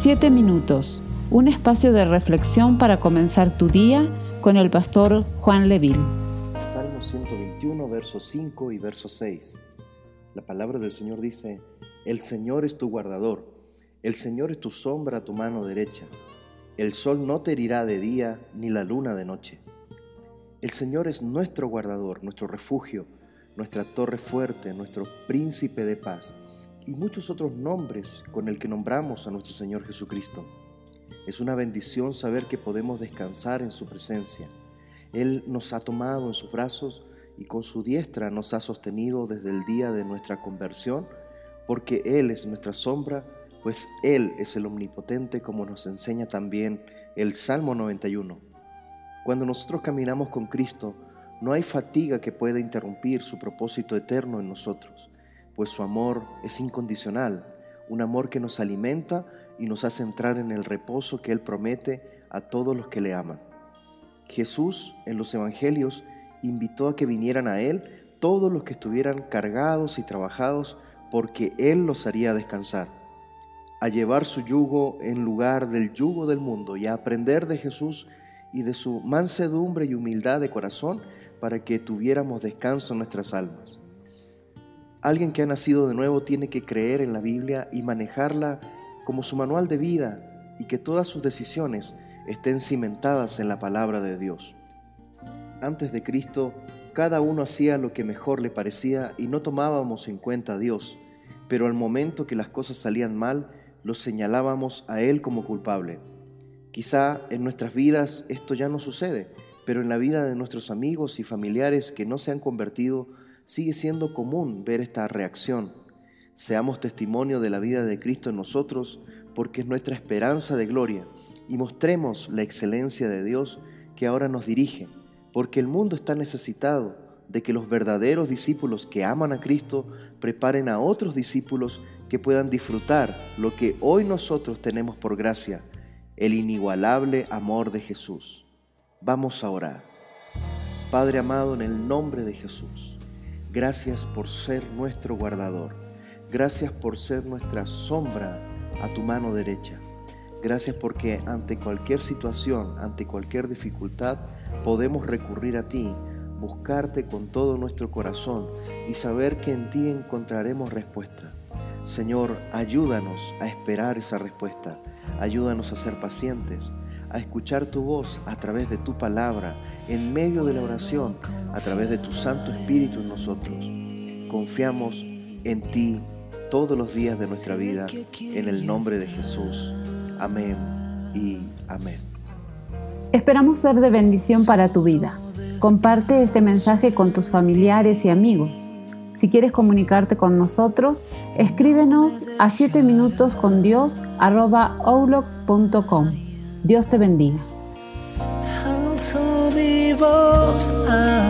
Siete minutos, un espacio de reflexión para comenzar tu día con el pastor Juan Leville. Salmo 121, versos 5 y verso 6. La palabra del Señor dice, El Señor es tu guardador, el Señor es tu sombra a tu mano derecha. El sol no te herirá de día, ni la luna de noche. El Señor es nuestro guardador, nuestro refugio, nuestra torre fuerte, nuestro príncipe de paz y muchos otros nombres con el que nombramos a nuestro Señor Jesucristo. Es una bendición saber que podemos descansar en su presencia. Él nos ha tomado en sus brazos y con su diestra nos ha sostenido desde el día de nuestra conversión, porque Él es nuestra sombra, pues Él es el omnipotente como nos enseña también el Salmo 91. Cuando nosotros caminamos con Cristo, no hay fatiga que pueda interrumpir su propósito eterno en nosotros pues su amor es incondicional, un amor que nos alimenta y nos hace entrar en el reposo que Él promete a todos los que le aman. Jesús en los Evangelios invitó a que vinieran a Él todos los que estuvieran cargados y trabajados, porque Él los haría descansar, a llevar su yugo en lugar del yugo del mundo y a aprender de Jesús y de su mansedumbre y humildad de corazón para que tuviéramos descanso en nuestras almas. Alguien que ha nacido de nuevo tiene que creer en la Biblia y manejarla como su manual de vida y que todas sus decisiones estén cimentadas en la palabra de Dios. Antes de Cristo, cada uno hacía lo que mejor le parecía y no tomábamos en cuenta a Dios, pero al momento que las cosas salían mal, lo señalábamos a Él como culpable. Quizá en nuestras vidas esto ya no sucede, pero en la vida de nuestros amigos y familiares que no se han convertido, sigue siendo común ver esta reacción. Seamos testimonio de la vida de Cristo en nosotros porque es nuestra esperanza de gloria y mostremos la excelencia de Dios que ahora nos dirige, porque el mundo está necesitado de que los verdaderos discípulos que aman a Cristo preparen a otros discípulos que puedan disfrutar lo que hoy nosotros tenemos por gracia, el inigualable amor de Jesús. Vamos a orar. Padre amado, en el nombre de Jesús. Gracias por ser nuestro guardador. Gracias por ser nuestra sombra a tu mano derecha. Gracias porque ante cualquier situación, ante cualquier dificultad, podemos recurrir a ti, buscarte con todo nuestro corazón y saber que en ti encontraremos respuesta. Señor, ayúdanos a esperar esa respuesta. Ayúdanos a ser pacientes, a escuchar tu voz a través de tu palabra en medio de la oración, a través de tu Santo Espíritu en nosotros. Confiamos en ti todos los días de nuestra vida, en el nombre de Jesús. Amén y amén. Esperamos ser de bendición para tu vida. Comparte este mensaje con tus familiares y amigos. Si quieres comunicarte con nosotros, escríbenos a 7 minutos con Dios Dios te bendiga. Voz a